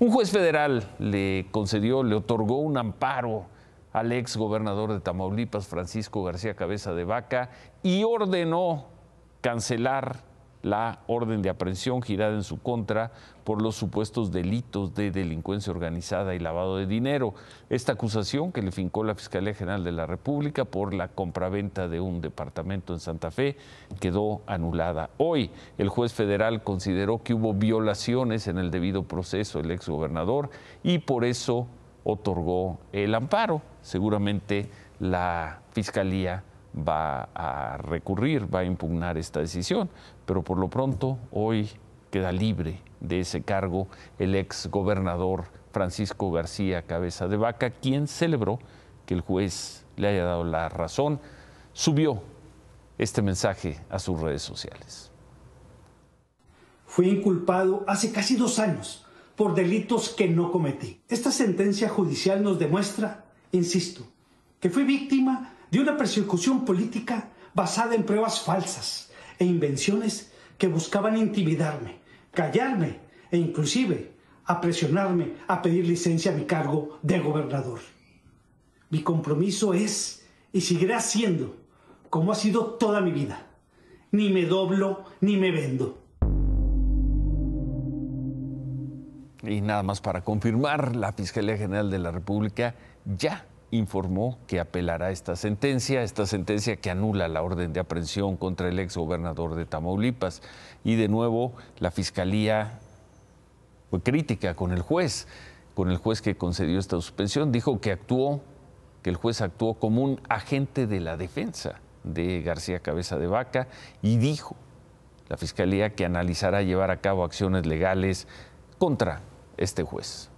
Un juez federal le concedió, le otorgó un amparo al ex gobernador de Tamaulipas, Francisco García Cabeza de Vaca, y ordenó cancelar la orden de aprehensión girada en su contra por los supuestos delitos de delincuencia organizada y lavado de dinero. Esta acusación que le fincó la Fiscalía General de la República por la compraventa de un departamento en Santa Fe quedó anulada. Hoy el juez federal consideró que hubo violaciones en el debido proceso del exgobernador y por eso otorgó el amparo. Seguramente la Fiscalía va a recurrir, va a impugnar esta decisión, pero por lo pronto hoy queda libre de ese cargo el ex gobernador Francisco García Cabeza de Vaca, quien celebró que el juez le haya dado la razón, subió este mensaje a sus redes sociales. Fui inculpado hace casi dos años por delitos que no cometí. Esta sentencia judicial nos demuestra, insisto, que fui víctima de una persecución política basada en pruebas falsas e invenciones que buscaban intimidarme, callarme e inclusive a presionarme a pedir licencia a mi cargo de gobernador. Mi compromiso es y seguirá siendo como ha sido toda mi vida. Ni me doblo ni me vendo. Y nada más para confirmar, la Fiscalía General de la República ya informó que apelará esta sentencia, esta sentencia que anula la orden de aprehensión contra el ex gobernador de Tamaulipas. Y de nuevo, la Fiscalía fue crítica con el juez, con el juez que concedió esta suspensión, dijo que actuó, que el juez actuó como un agente de la defensa de García Cabeza de Vaca y dijo la Fiscalía que analizará llevar a cabo acciones legales contra este juez.